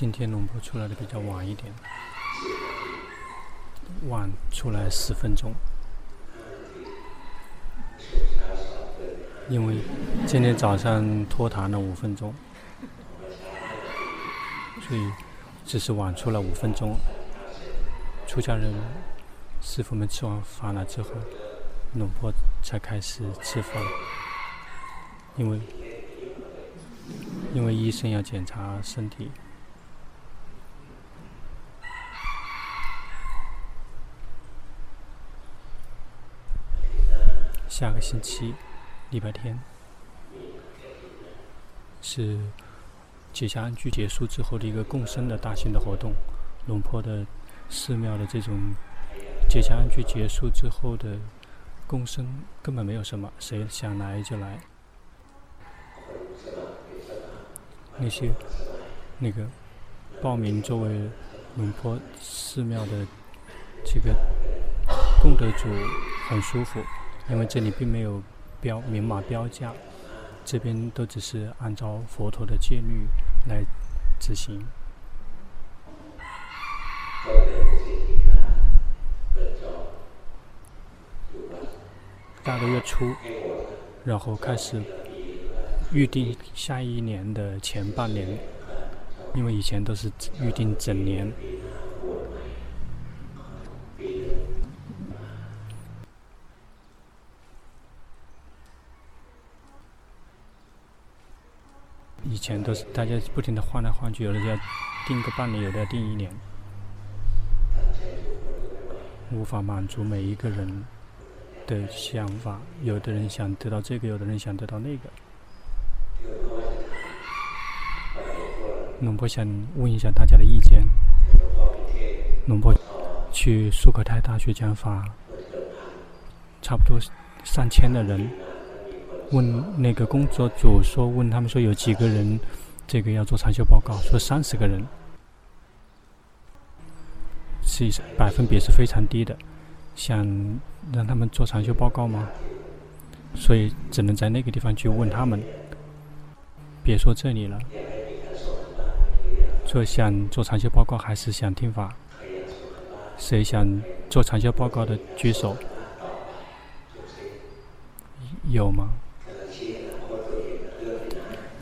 今天龙婆出来的比较晚一点，晚出来十分钟，因为今天早上拖堂了五分钟，所以只是晚出了五分钟。出家人师傅们吃完饭了之后，龙婆才开始吃饭，因为因为医生要检查身体。下个星期，礼拜天，是结跏安居结束之后的一个共生的大型的活动。龙坡的寺庙的这种结跏安居结束之后的共生根本没有什么，谁想来就来。那些那个报名作为龙坡寺庙的这个功德主很舒服。因为这里并没有标明码标价，这边都只是按照佛陀的戒律来执行。大个月初，然后开始预定下一年的前半年，因为以前都是预定整年。都是大家不停的换来换去，有的要订个半年，有的要订一年，无法满足每一个人的想法。有的人想得到这个，有的人想得到那个。龙婆想问一下大家的意见。龙婆去素可泰大学讲法，差不多上千的人。问那个工作组说，问他们说有几个人，这个要做长修报告，说三十个人，是百分比是非常低的，想让他们做长修报告吗？所以只能在那个地方去问他们，别说这里了。说想做长修报告还是想听法？谁想做长修报告的举手？有吗？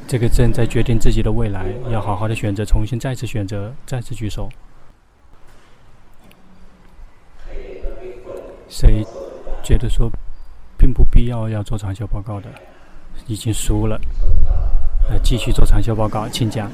这个正在决定自己的未来，要好好的选择，重新再次选择，再次举手。谁觉得说并不必要要做长效报告的，已经输了，呃，继续做长效报告，请讲。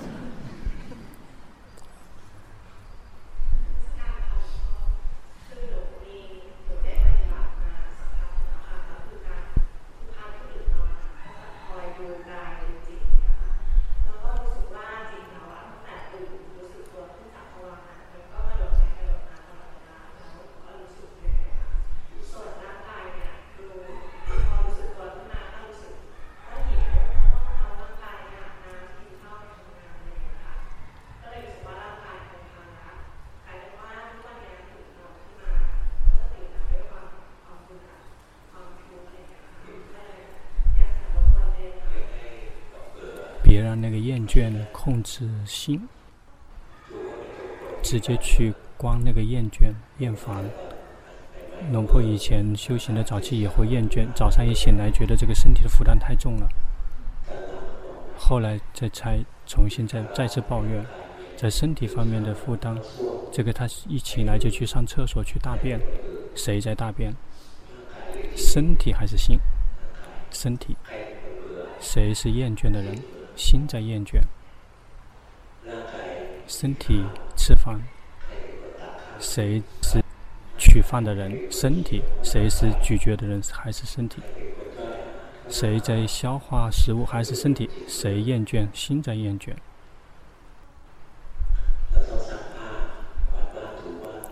别让那个厌倦控制心，直接去关那个厌倦、厌烦。龙婆以前修行的早期也会厌倦，早上一醒来觉得这个身体的负担太重了，后来再才重新再再次抱怨，在身体方面的负担，这个他一起来就去上厕所去大便，谁在大便？身体还是心？身体，谁是厌倦的人？心在厌倦，身体吃饭，谁是取饭的人？身体，谁是咀嚼的人？还是身体？谁在消化食物？还是身体？谁厌倦？心在厌倦。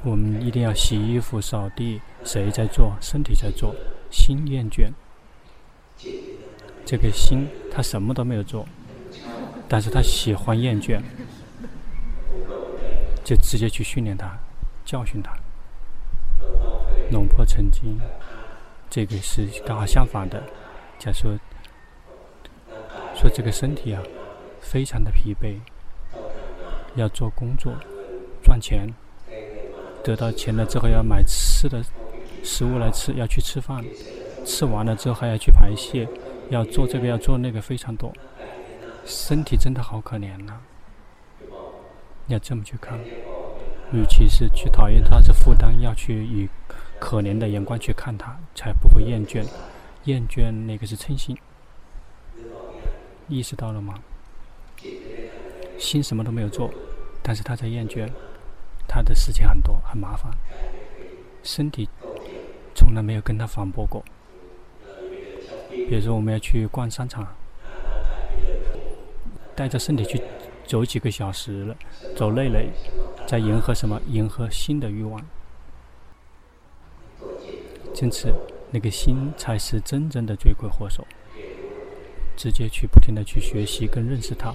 我们一定要洗衣服、扫地，谁在做？身体在做，心厌倦。这个心，他什么都没有做。但是他喜欢厌倦，就直接去训练他，教训他。龙婆曾经，这个是刚好相反的。假说，说这个身体啊，非常的疲惫，要做工作，赚钱，得到钱了之后要买吃的食物来吃，要去吃饭，吃完了之后还要去排泄，要做这个要做那个非常多，身体真的好可怜呐、啊！要这么去看，与其是去讨厌他的负担，要去以可怜的眼光去看他，才不会厌倦。厌倦那个是嗔心，意识到了吗？心什么都没有做，但是他在厌倦，他的事情很多，很麻烦。身体从来没有跟他反驳过。比如说，我们要去逛商场，带着身体去走几个小时了，走累了，在迎合什么？迎合新的欲望。因此。那个心才是真正的罪魁祸首。直接去不停地去学习跟认识它，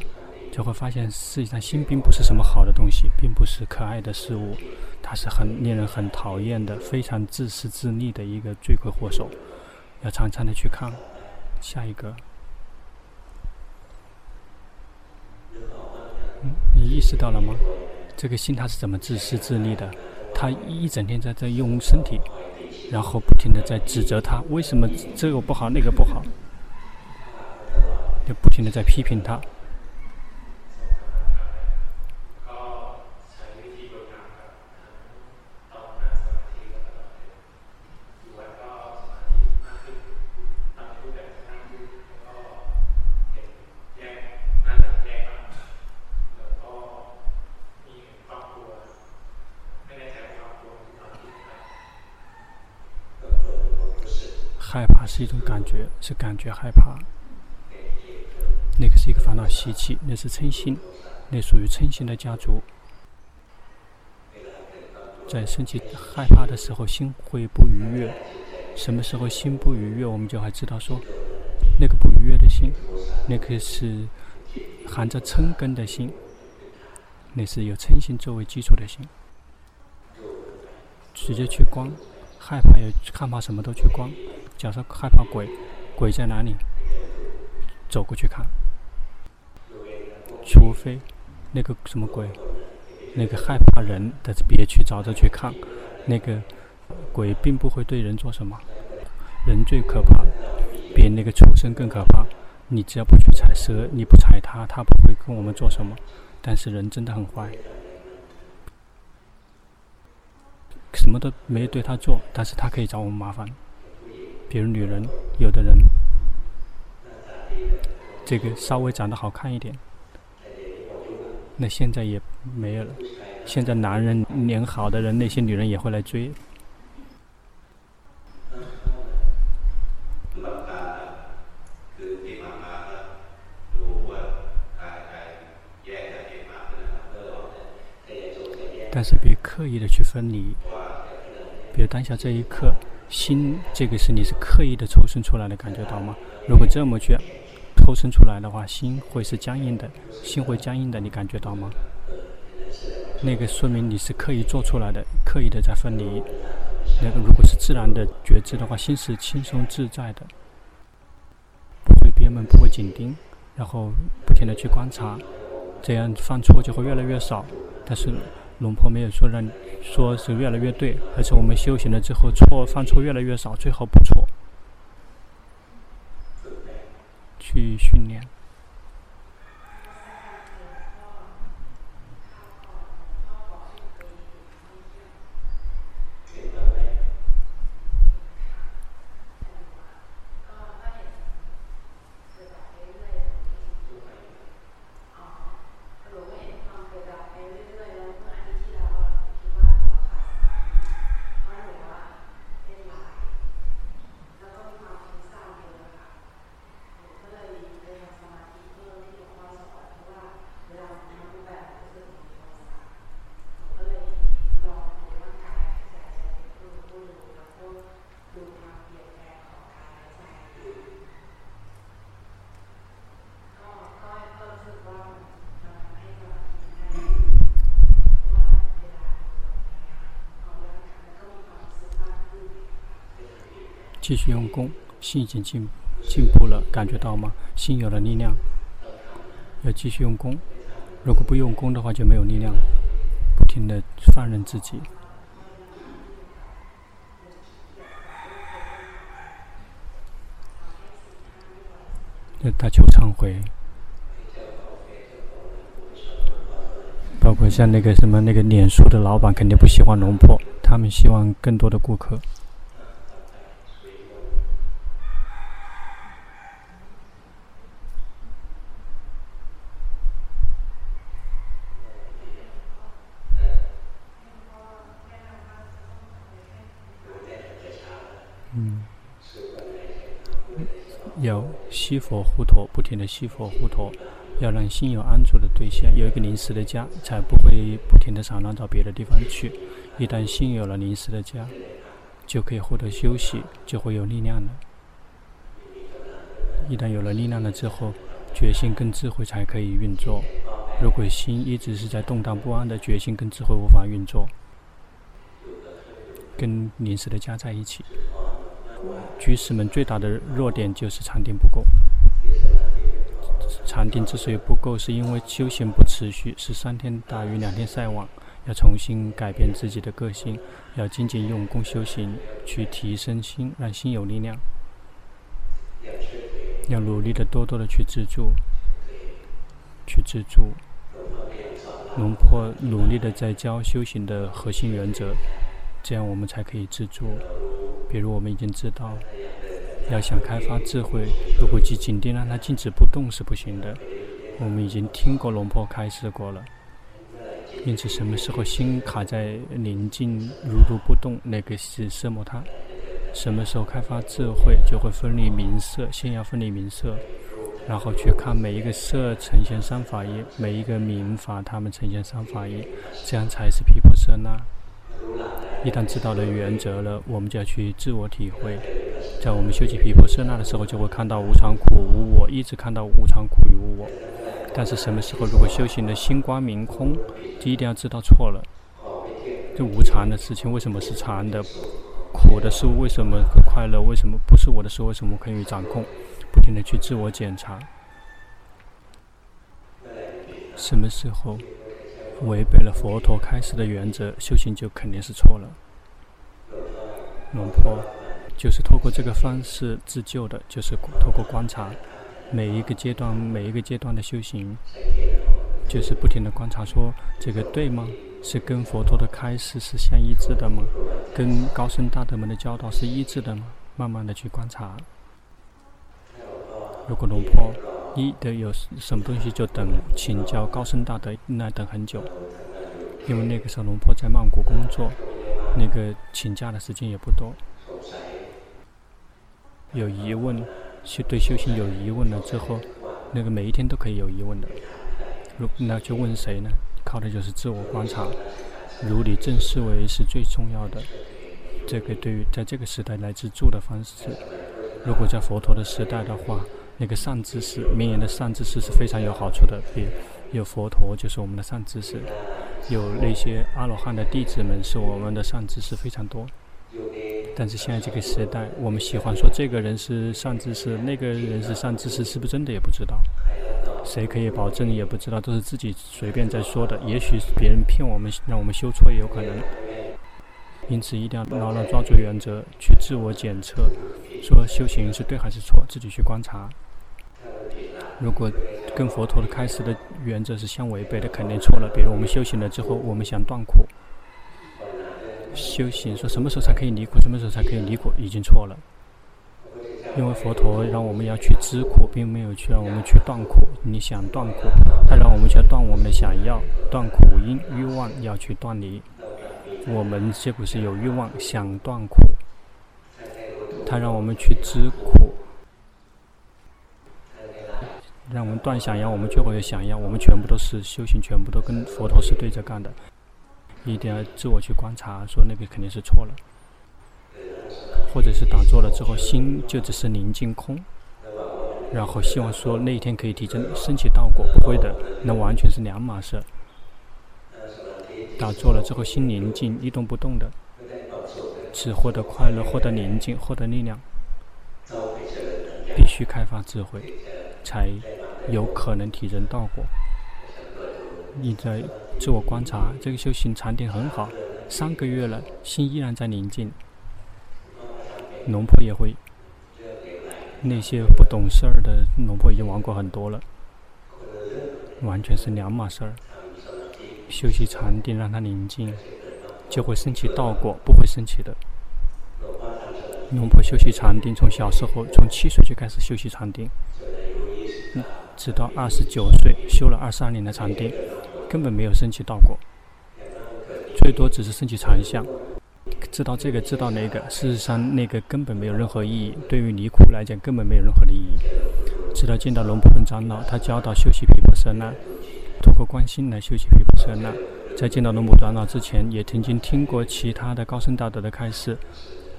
就会发现，实际上心并不是什么好的东西，并不是可爱的事物，它是很令人很讨厌的、非常自私自利的一个罪魁祸首。要常常的去看。下一个，你意识到了吗？这个心他是怎么自私自利的？他一整天在在用身体。然后不停的在指责他，为什么这个不好，那个不好，就不停的在批评他。害怕是一种感觉，是感觉害怕。那个是一个烦恼习气，那是嗔心，那属于嗔心的家族。在生气害怕的时候，心会不愉悦。什么时候心不愉悦，我们就还知道说，那个不愉悦的心，那个是含着嗔根的心，那是有嗔心作为基础的心。直接去光，害怕也害怕什么都去光。假设害怕鬼，鬼在哪里？走过去看。除非那个什么鬼，那个害怕人的，别去找着去看。那个鬼并不会对人做什么。人最可怕，比那个畜生更可怕。你只要不去踩蛇，你不踩它，它不会跟我们做什么。但是人真的很坏，什么都没对他做，但是他可以找我们麻烦。比如女人，有的人，这个稍微长得好看一点，那现在也没有了。现在男人脸好的人，那些女人也会来追。但是别刻意的去分离，比如当下这一刻。心，这个是你是刻意的抽身出来的，感觉到吗？如果这么去抽身出来的话，心会是僵硬的，心会僵硬的，你感觉到吗？那个说明你是刻意做出来的，刻意的在分离。那个如果是自然的觉知的话，心是轻松自在的，不会憋闷，不会紧盯，然后不停的去观察，这样犯错就会越来越少。但是。龙婆没有说让，说是越来越对，而是我们修行了之后错犯错越来越少，最后不错，去训练。继续用功，心已经进进步了，感觉到吗？心有了力量，要继续用功，如果不用功的话，就没有力量，不停的放任自己。他求忏悔，包括像那个什么那个脸书的老板，肯定不喜欢龙婆，他们希望更多的顾客。要吸佛护陀，不停地吸佛护陀，要让心有安住的对象，有一个临时的家，才不会不停的散乱到别的地方去。一旦心有了临时的家，就可以获得休息，就会有力量了。一旦有了力量了之后，决心跟智慧才可以运作。如果心一直是在动荡不安的，决心跟智慧无法运作。跟临时的家在一起。居士们最大的弱点就是禅定不够。禅定之所以不够，是因为修行不持续，是三天打鱼两天晒网。要重新改变自己的个性，要精进用功修行，去提升心，让心有力量。要努力的多多的去自助，去自助。龙婆努力的在教修行的核心原则，这样我们才可以自助。比如我们已经知道，要想开发智慧，如果去紧盯让它静止不动是不行的。我们已经听过龙婆开示过了，因此什么时候心卡在宁静如如不动，那个是色魔他。什么时候开发智慧，就会分离名色，先要分离名色，然后去看每一个色呈现三法印，每一个名法它们呈现三法印，这样才是毗婆舍那。一旦知道了原则了，我们就要去自我体会。在我们修习毗婆舍那的时候，就会看到无常苦无我，一直看到无常苦与无我。但是什么时候如果修行的心光明空，就一定要知道错了。这无常的事情为什么是常的？苦的事物为什么会快乐？为什么不是我的事？为什么可以掌控？不停的去自我检查。什么时候？违背了佛陀开示的原则，修行就肯定是错了。龙婆就是透过这个方式自救的，就是透过观察每一个阶段、每一个阶段的修行，就是不停地观察，说这个对吗？是跟佛陀的开示是相一致的吗？跟高僧大德们的教导是一致的吗？慢慢地去观察。如果龙婆。一的有什么东西就等请教高僧大德，那等很久，因为那个时候龙婆在曼谷工作，那个请假的时间也不多。有疑问，修对修行有疑问了之后，那个每一天都可以有疑问的。如那就问谁呢？靠的就是自我观察，如理正思维是最重要的。这个对于在这个时代来自住的方式，如果在佛陀的时代的话。那个善知识，名言的善知识是非常有好处的。比有佛陀就是我们的善知识，有那些阿罗汉的弟子们是我们的善知识非常多。但是现在这个时代，我们喜欢说这个人是善知识，那个人是善知识，是不是真的也不知道？谁可以保证也不知道，都是自己随便在说的。也许别人骗我们，让我们修错也有可能。因此一定要牢牢抓住原则，去自我检测，说修行是对还是错，自己去观察。如果跟佛陀的开始的原则是相违背的，肯定错了。比如我们修行了之后，我们想断苦，修行说什么时候才可以离苦，什么时候才可以离苦，已经错了。因为佛陀让我们要去知苦，并没有去让我们去断苦。你想断苦，他让我们去断我们的想要，断苦因欲望要去断离。我们结果是有欲望想断苦，他让我们去知苦。让我们断想要，我们就会有想要。我们全部都是修行，全部都跟佛陀是对着干的。一定要自我去观察，说那个肯定是错了。或者是打坐了之后，心就只是宁静空，然后希望说那一天可以提升升起道果，不会的，那完全是两码事。打坐了之后，心宁静，一动不动的，只获得快乐，获得宁静，获得力量。必须开发智慧，才有可能提升道果。你在自我观察，这个修行禅定很好，三个月了，心依然在宁静。龙婆也会，那些不懂事儿的龙婆已经玩过很多了，完全是两码事儿。修习禅定，让它宁静，就会升起道果，不会升起的。龙婆修习禅定，从小时候，从七岁就开始修习禅定，直到二十九岁，修了二十二年的禅定，根本没有升起到过，最多只是升起禅相。知道这个，知道那个，事实上那个根本没有任何意义，对于离苦来讲根本没有任何的意义。直到见到龙婆顿长老，他教导修习毗婆舍那，通过观心来修习毗婆舍那。在见到龙婆长老之前，也曾经听过其他的高僧大德的开示。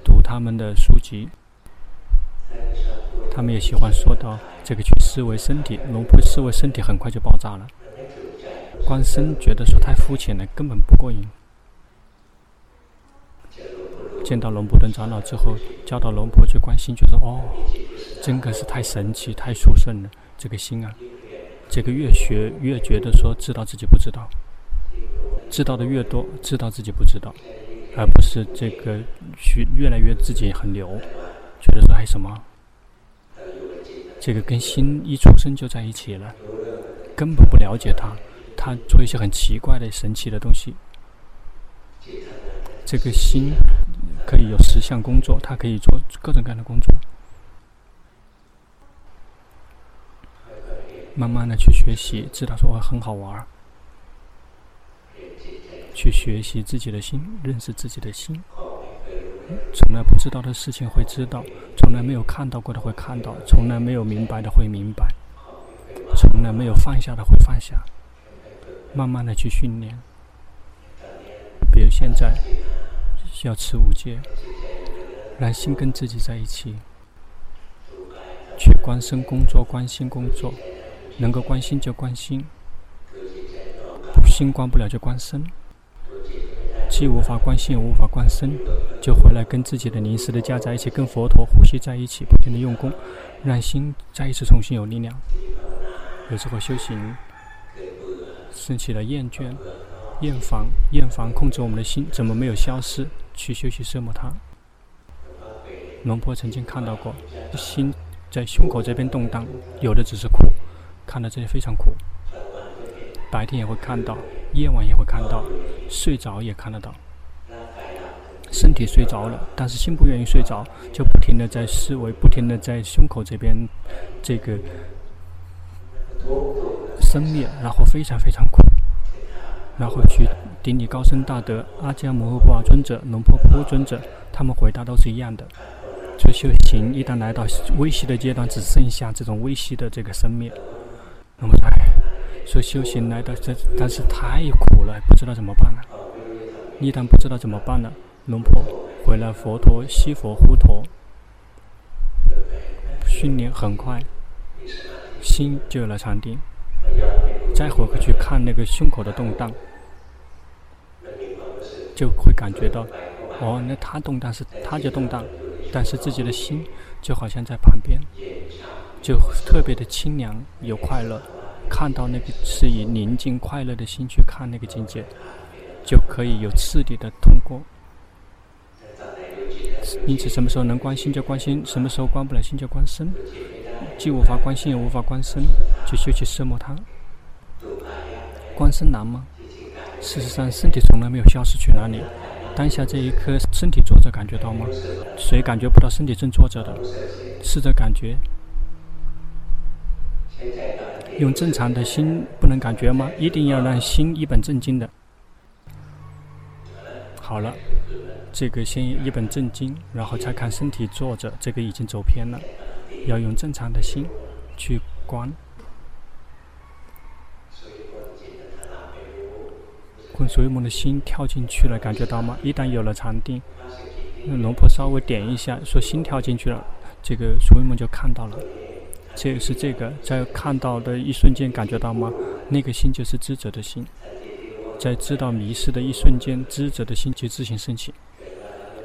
读他们的书籍，他们也喜欢说到这个去思维身体，龙婆思维身体很快就爆炸了。观身觉得说太肤浅了，根本不过瘾。见到龙婆顿长老之后，教导龙婆去观心，觉得哦，真的是太神奇、太殊胜了。这个心啊，这个越学越觉得说知道自己不知道，知道的越多，知道自己不知道。而不是这个学越来越自己很牛，觉得说还什么？这个跟心一出生就在一起了，根本不了解他，他做一些很奇怪的、神奇的东西。这个心可以有十项工作，它可以做各种各样的工作。慢慢的去学习，知道说我很好玩。去学习自己的心，认识自己的心。从来不知道的事情会知道，从来没有看到过的会看到，从来没有明白的会明白，从来没有放下的会放下。慢慢的去训练。比如现在要持五戒，让心跟自己在一起，去观身工作，关心工作，能够关心就关心，心关不了就关身。既无法关心，也无法观身，就回来跟自己的临时的家在一起，跟佛陀呼吸在一起，不停的用功，让心再一次重新有力量。有时候修行，升起了厌倦、厌烦、厌烦控制我们的心，怎么没有消失？去休息奢摩他。龙婆曾经看到过，心在胸口这边动荡，有的只是苦，看到这里非常苦。白天也会看到。夜晚也会看到，睡着也看得到。身体睡着了，但是心不愿意睡着，就不停的在思维，不停的在胸口这边这个生灭，然后非常非常苦。然后去顶礼高僧大德阿姜摩诃波尊者、龙婆波尊者，他们回答都是一样的。就修行一旦来到微细的阶段，只剩下这种微细的这个生灭，那么在。说修行来到这，但是太苦了，不知道怎么办了。一旦不知道怎么办了，龙婆回来，佛陀西佛护陀，训练很快，心就有了禅定。再回去看那个胸口的动荡，就会感觉到，哦，那他动荡是他就动荡，但是自己的心就好像在旁边，就特别的清凉有快乐。看到那个是以宁静快乐的心去看那个境界，就可以有次第的通过。因此，什么时候能关心就关心，什么时候关不了心就关身。既无法关心，也无法关身，就修去折磨他。关身难吗？事实上，身体从来没有消失去哪里。当下这一刻，身体坐着感觉到吗？谁感觉不到身体正坐着的？试着感觉。用正常的心不能感觉吗？一定要让心一本正经的。好了，这个先一本正经，然后再看身体坐着，这个已经走偏了。要用正常的心去观。观所有梦的心跳进去了，感觉到吗？一旦有了禅定，那龙婆稍微点一下，说心跳进去了，这个所有梦就看到了。这是这个，在看到的一瞬间感觉到吗？那个心就是知者的心，在知道迷失的一瞬间，知者的心就自行升起，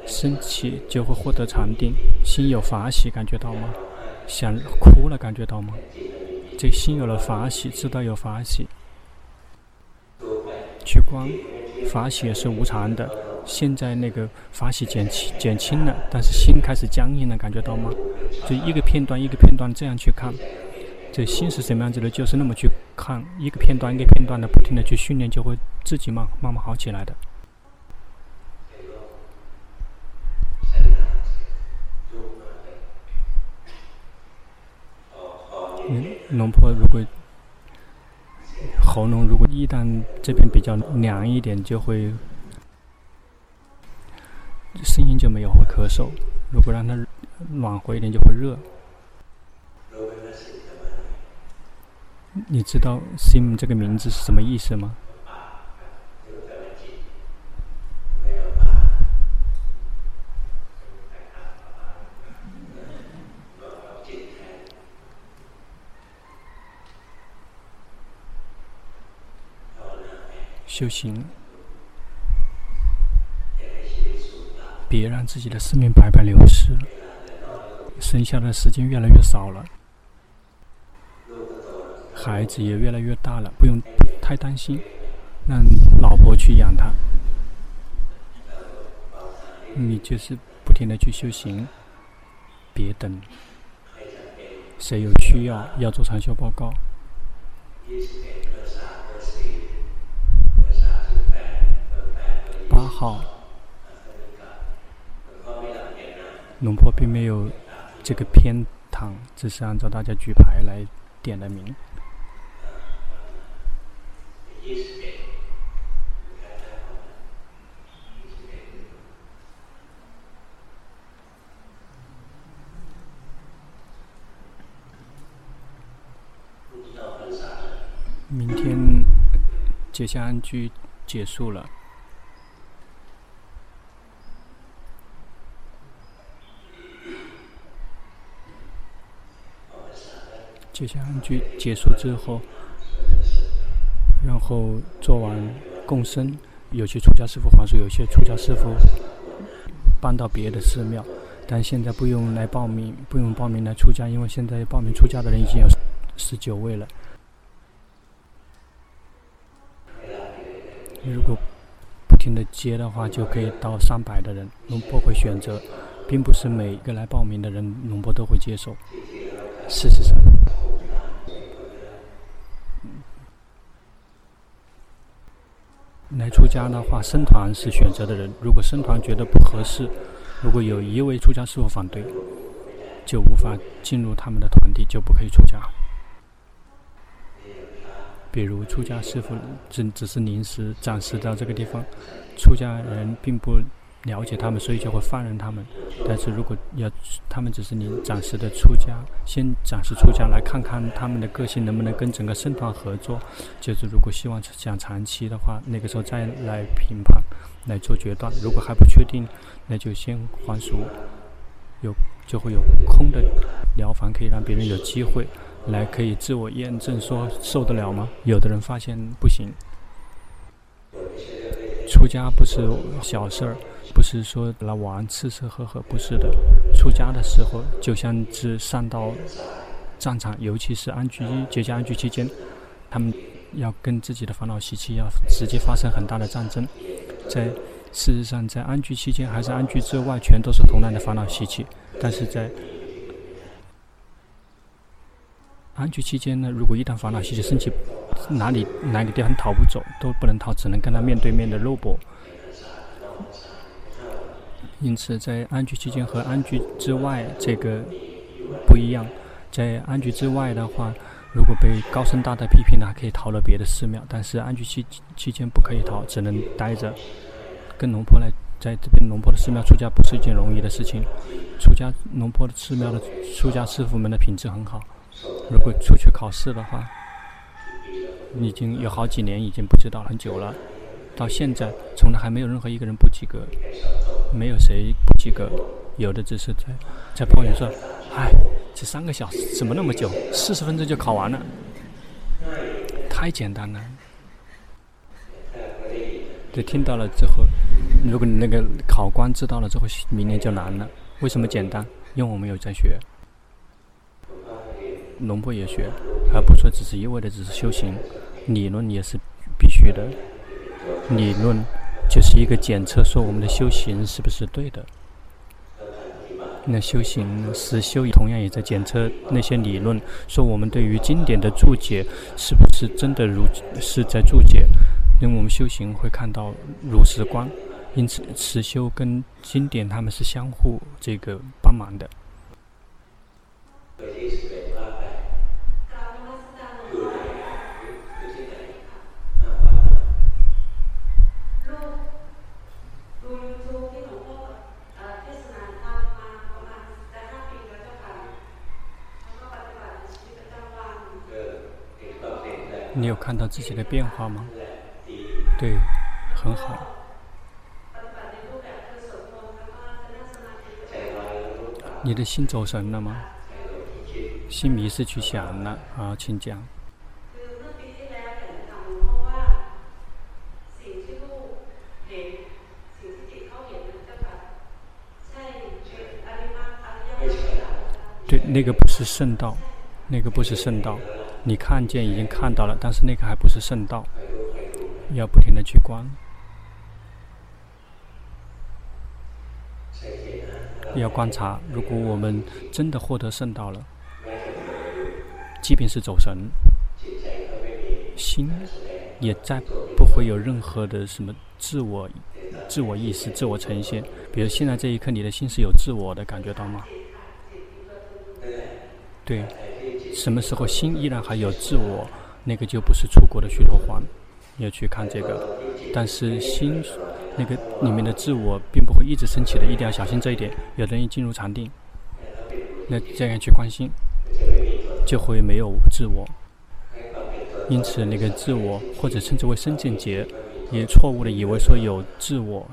升起就会获得禅定，心有法喜，感觉到吗？想哭了，感觉到吗？这心有了法喜，知道有法喜，去光法喜是无常的。现在那个法喜减轻减轻了，但是心开始僵硬了，感觉到吗？就一个片段一个片段这样去看，这心是什么样子的，就是那么去看一个片段一个片段的，不停的去训练，就会自己慢慢慢好起来的。嗯，龙婆如果喉咙如果一旦这边比较凉一点，就会。声音就没有会咳嗽，如果让它暖和一点就会热。你知道 “sim” 这个名字是什么意思吗？修行。别让自己的生命白白流失，剩下的时间越来越少了，孩子也越来越大了，不用太担心，让老婆去养他，你就是不停的去修行，别等，谁有需要要做长修报告，号。龙婆并没有这个偏袒，只是按照大家举牌来点的名。明天接下安居结束了。接下安居结束之后，然后做完共生，有些出家师父还是有些出家师父搬到别的寺庙，但现在不用来报名，不用报名来出家，因为现在报名出家的人已经有十九位了。如果不停的接的话，就可以到三百的人。龙婆会选择，并不是每一个来报名的人龙婆都会接受。事实上。来出家的话，僧团是选择的人。如果僧团觉得不合适，如果有一位出家师父反对，就无法进入他们的团体，就不可以出家。比如出家师父只只是临时暂时到这个地方，出家人并不。了解他们，所以就会放任他们。但是如果要他们只是你暂时的出家，先暂时出家来看看他们的个性能不能跟整个僧团合作。就是如果希望想长期的话，那个时候再来评判，来做决断。如果还不确定，那就先还俗。有就会有空的寮房，可以让别人有机会来可以自我验证，说受得了吗？有的人发现不行。出家不是小事儿。不是说来玩吃吃喝喝，不是的。出家的时候，就像是上到战场，尤其是安居结夏安居期间，他们要跟自己的烦恼习气要直接发生很大的战争。在事实上，在安居期间还是安居之外，全都是同样的烦恼习气。但是在安居期间呢，如果一旦烦恼习气升起，哪里哪个地方逃不走，都不能逃，只能跟他面对面的肉搏。因此，在安居期间和安居之外，这个不一样。在安居之外的话，如果被高僧大德批评了，还可以逃到别的寺庙；但是安居期期间不可以逃，只能待着。跟龙坡来，在这边龙坡的寺庙出家不是一件容易的事情。出家龙坡的寺庙的出家师父们的品质很好。如果出去考试的话，已经有好几年，已经不知道很久了。到现在，从来还没有任何一个人不及格，没有谁不及格，有的只是在在抱怨说：“唉，这三个小时怎么那么久？四十分钟就考完了，太简单了。”对，听到了之后，如果你那个考官知道了之后，明年就难了。为什么简单？因为我们有在学，龙婆也学，而不说只是一味的只是修行，理论也是必须的。理论就是一个检测，说我们的修行是不是对的。那修行实修同样也在检测那些理论，说我们对于经典的注解是不是真的如是在注解，因为我们修行会看到如实观，因此实修跟经典他们是相互这个帮忙的。你有看到自己的变化吗？对，很好。你的心走神了吗？心迷失去想了啊，请讲。对，那个不是圣道，那个不是圣道。你看见已经看到了，但是那个还不是圣道，要不停的去观，要观察。如果我们真的获得圣道了，即便是走神，心也再不会有任何的什么自我、自我意识、自我呈现。比如现在这一刻，你的心是有自我的，感觉到吗？对。什么时候心依然还有自我，那个就不是出国的虚陀洹，要去看这个。但是心那个里面的自我并不会一直升起的，一定要小心这一点。有人一进入禅定，那这样去观心，就会没有自我。因此，那个自我或者称之为身见结，也错误的以为说有自我。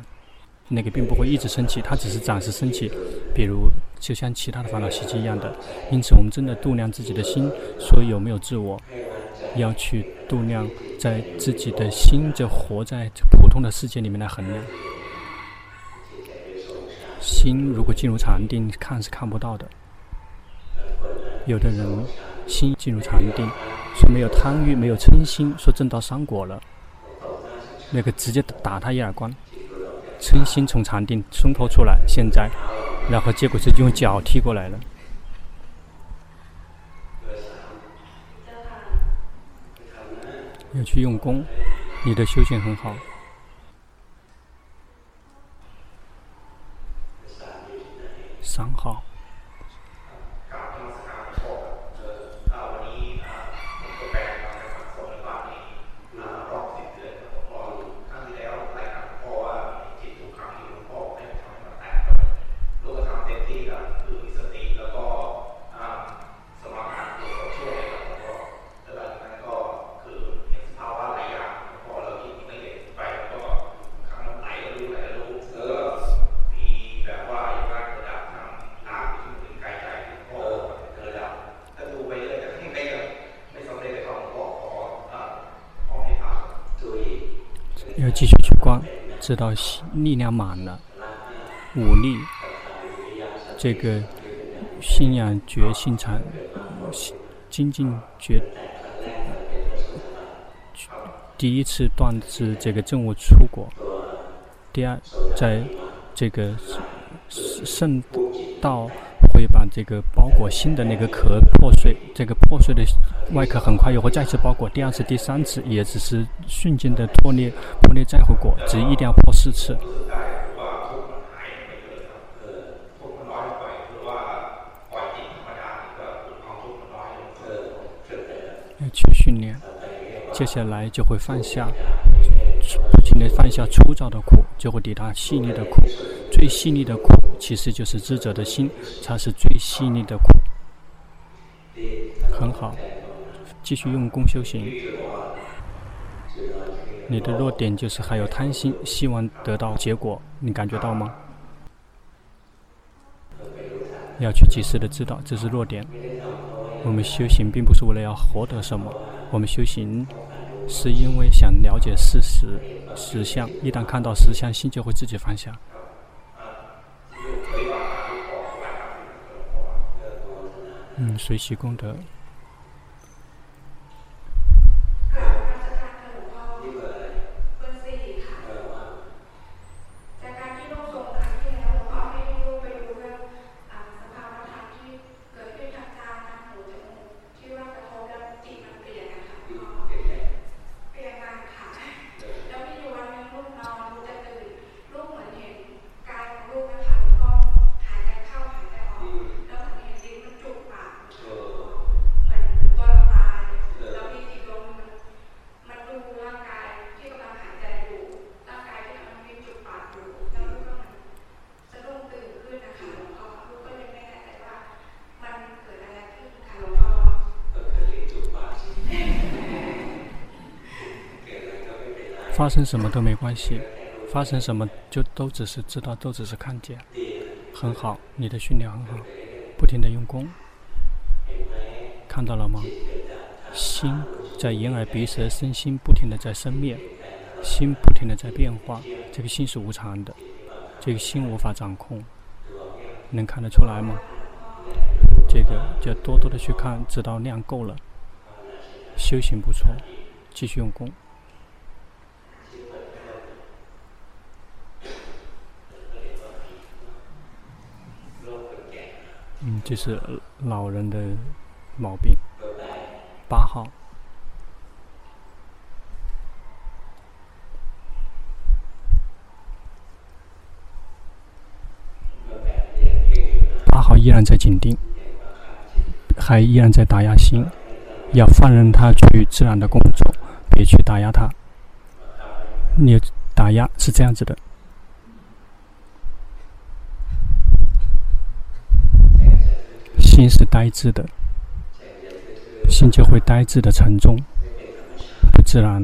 那个并不会一直升起，它只是暂时升起，比如就像其他的烦恼习气一样的。因此，我们真的度量自己的心，说有没有自我，要去度量在自己的心，就活在普通的世界里面来衡量。心如果进入禅定，看是看不到的。有的人心进入禅定，说没有贪欲，没有嗔心，说证到三果了，那个直接打他一耳光。嗔心从禅定松脱出来，现在，然后结果是用脚踢过来了。要去用功，你的修行很好。三号。知道力量满了，武力，这个信仰觉心禅，精进觉，第一次断是这个政务出国，第二，在这个圣道会把这个包裹心的那个壳破碎，这个破碎的外壳很快又会再次包裹，第二次、第三次也只是瞬间的破裂。破裂再回裹，只一定要破四次。要去训练，接下来就会放下，不停的放下粗糙的苦，就会抵达细腻的苦。最细腻的苦，其实就是智者的心，才是最细腻的苦。很好，继续用功修行。你的弱点就是还有贪心，希望得到结果，你感觉到吗？要去及时的知道这是弱点。我们修行并不是为了要获得什么，我们修行是因为想了解事实实相。一旦看到实相，心就会自己放下。嗯，随喜功德。发生什么都没关系，发生什么就都只是知道，都只是看见，很好，你的训练很好，不停地用功，看到了吗？心在眼耳鼻舌身心不停地在生灭，心不停地在变化，这个心是无常的，这个心无法掌控，能看得出来吗？这个就多多的去看，直到量够了，修行不错，继续用功。嗯，这是老人的毛病。八号，八号依然在紧盯，还依然在打压心，要放任他去自然的工作，别去打压他。你打压是这样子的。心是呆滞的，心就会呆滞的沉重，不自然。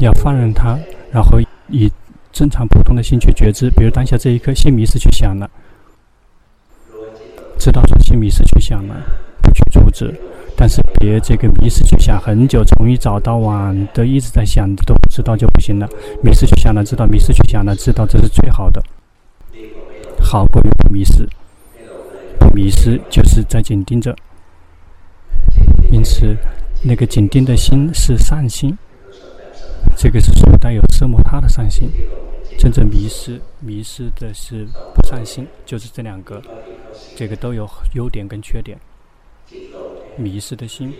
要放任它，然后以正常普通的心去觉知。比如当下这一刻，心迷失去想了，知道说心迷失去想了，不去阻止。但是别这个迷失去想很久，从一早到晚都一直在想，都不知道就不行了。迷失去想了，知道迷失去想了，知道这是最好的，好过于不迷失。迷失就是在紧盯着，因此那个紧盯的心是善心，这个是属带有色摩他的善心。真正迷失迷失的是不善心，就是这两个，这个都有优点跟缺点。迷失的心。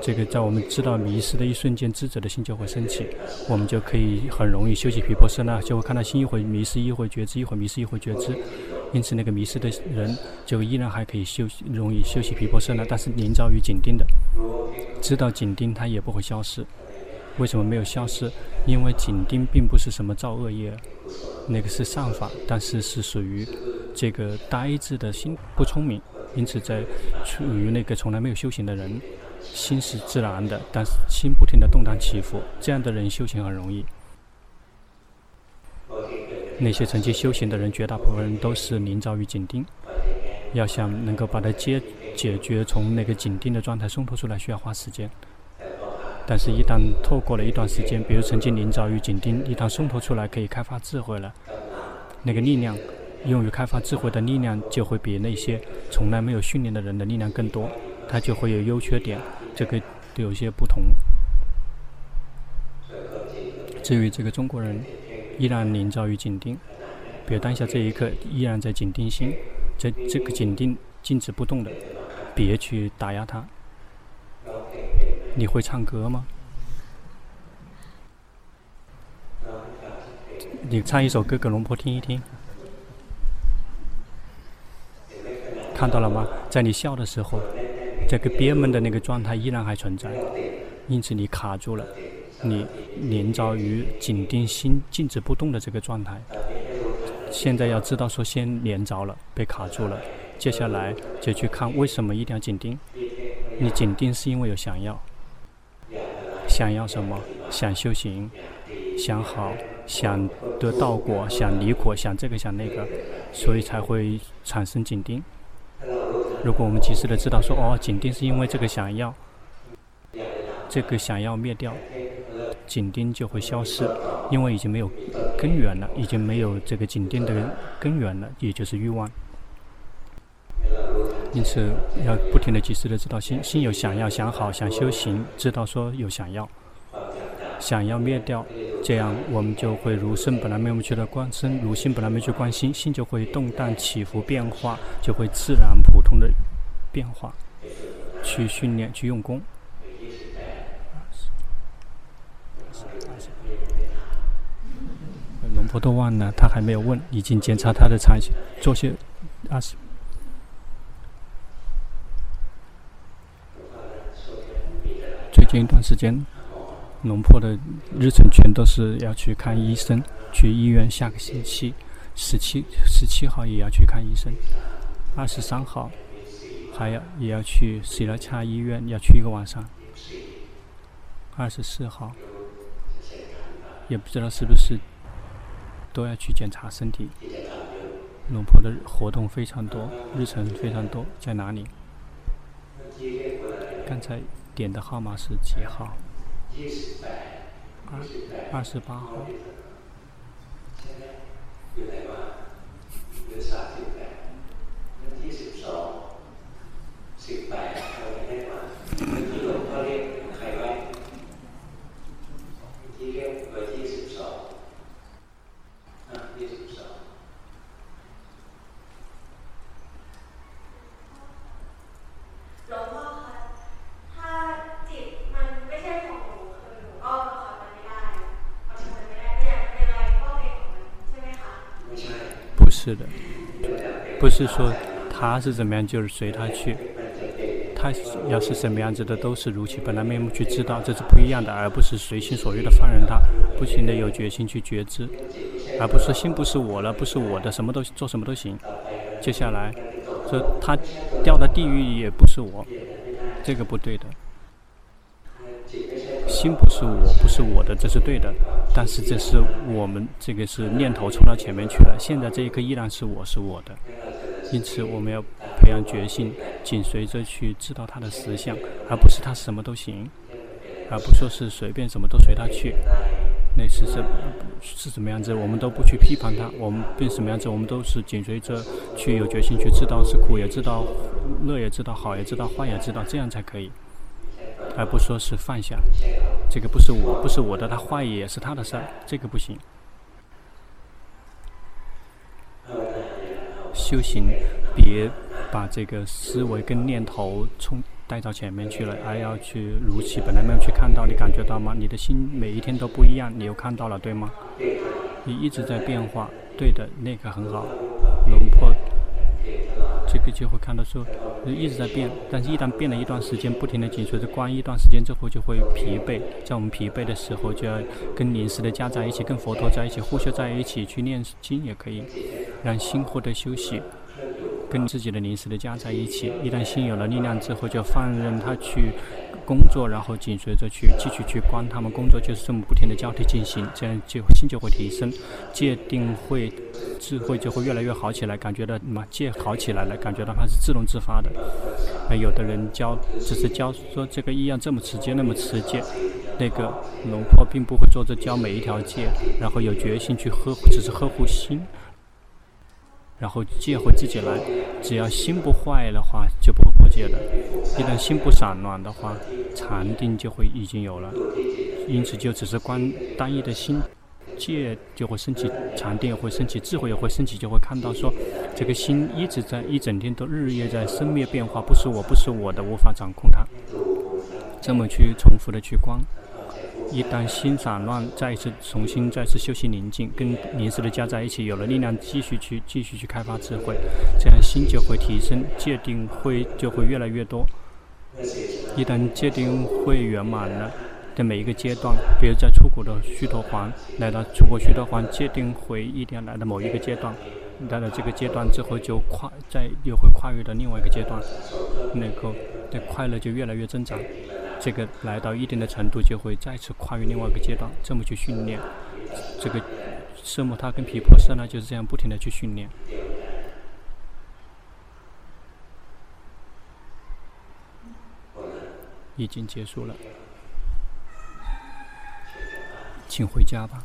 这个在我们知道迷失的一瞬间，智者的心就会升起，我们就可以很容易修习皮婆舍那，就会看到心一会迷失，一会觉知，一会迷失，一会觉知。因此，那个迷失的人就依然还可以修容易修习毗婆舍那，但是临遭于紧盯的，知道紧盯他也不会消失。为什么没有消失？因为紧盯并不是什么造恶业，那个是善法，但是是属于这个呆滞的心不聪明，因此在处于那个从来没有修行的人。心是自然的，但是心不停的动荡起伏，这样的人修行很容易。那些曾经修行的人，绝大部分人都是临遭于紧盯。要想能够把它解解决，从那个紧盯的状态松脱出来，需要花时间。但是，一旦透过了一段时间，比如曾经临遭于紧盯，一旦松脱出来，可以开发智慧了，那个力量，用于开发智慧的力量，就会比那些从来没有训练的人的力量更多。它就会有优缺点，这个有些不同。至于这个中国人，依然临照于紧盯，比如当下这一刻依然在紧盯心，这这个紧盯静止不动的，别去打压它。你会唱歌吗？你唱一首歌给龙婆听一听。看到了吗？在你笑的时候。这个憋闷的那个状态依然还存在，因此你卡住了，你连遭于紧盯心静止不动的这个状态。现在要知道说先连着了，被卡住了，接下来就去看为什么一定要紧盯。你紧盯是因为有想要，想要什么？想修行，想好，想得道果，想离果，想这个想那个，所以才会产生紧盯。如果我们及时的知道说哦，紧盯是因为这个想要，这个想要灭掉，紧盯就会消失，因为已经没有根源了，已经没有这个紧盯的根源了，也就是欲望。因此要不停的及时的知道心心有想要想好想修行，知道说有想要，想要灭掉，这样我们就会如生本来没有去的观身，如心本来没去观心，心就会动荡起伏变化，就会自然普通的变化，去训练去用功。龙婆都忘了，他还没有问，已经检查他的禅行，做些二十。最近一段时间。龙破的日程全都是要去看医生，去医院。下个星期十七、十七号也要去看医生，二十三号还要也要去西拉恰医院，要去一个晚上。二十四号也不知道是不是都要去检查身体。老婆的活动非常多，日程非常多，在哪里？刚才点的号码是几号？二二十八号。是的，不是说他是怎么样，就是随他去。他要是什么样子的，都是如其本来面目去知道，这是不一样的，而不是随心所欲的放任他，不停的有决心去觉知，而不是说心不是我了，不是我的，什么都做什么都行。接下来说他掉到地狱也不是我，这个不对的。心不是我，不是我的，这是对的。但是这是我们这个是念头冲到前面去了。现在这一刻依然是我是我的，因此我们要培养决心，紧随着去知道他的实相，而不是他什么都行，而不说是随便什么都随他去。那是是是什么样子，我们都不去批判他。我们变什么样子，我们都是紧随着去有决心去知道是苦也知道，乐也知道，好也知道，坏也知道，这样才可以。而不说是放下，这个不是我，不是我的，他坏也是他的事儿，这个不行。修行，别把这个思维跟念头冲带到前面去了，而要去如其本来没有去看到，你感觉到吗？你的心每一天都不一样，你有看到了对吗？你一直在变化，对的，那个很好，龙婆。这个就会看到说，一直在变，但是一旦变了一段时间，不停的紧随着关一段时间之后，就会疲惫。在我们疲惫的时候，就要跟临时的家长一起，跟佛陀在一起，互相在一起去念经也可以，让心获得休息，跟自己的临时的家在一起。一旦心有了力量之后，就放任他去。工作，然后紧随着去继续去观他们工作，就是这么不停的交替进行，这样就心就会提升，戒定慧智慧就会越来越好起来，感觉到什么戒好起来了，感觉到它是自动自发的。而有的人教只是教说这个一样这么直接那么直接，那个龙婆并不会做着教每一条戒，然后有决心去呵护，只是呵护心。然后戒会自己来，只要心不坏的话，就不会破戒的。一旦心不散乱的话，禅定就会已经有了。因此，就只是观单一的心，戒就会升起，禅定也会升起，智慧也会升起，就会看到说，这个心一直在一整天都日夜在生灭变化，不是我，不是我的，无法掌控它。这么去重复的去观。一旦心散乱，再一次重新再次休息宁静，跟临时的家在一起，有了力量，继续去继续去开发智慧，这样心就会提升，界定会就会越来越多。一旦界定会圆满了，的每一个阶段，比如在出国的须陀洹，来到出国须陀洹，界定会一定要来到某一个阶段，来到这个阶段之后，就跨再又会跨越到另外一个阶段，那个的快乐就越来越增长。这个来到一定的程度，就会再次跨越另外一个阶段，这么去训练。这个色目他跟皮婆舍呢就是这样不停的去训练。已经结束了，请回家吧。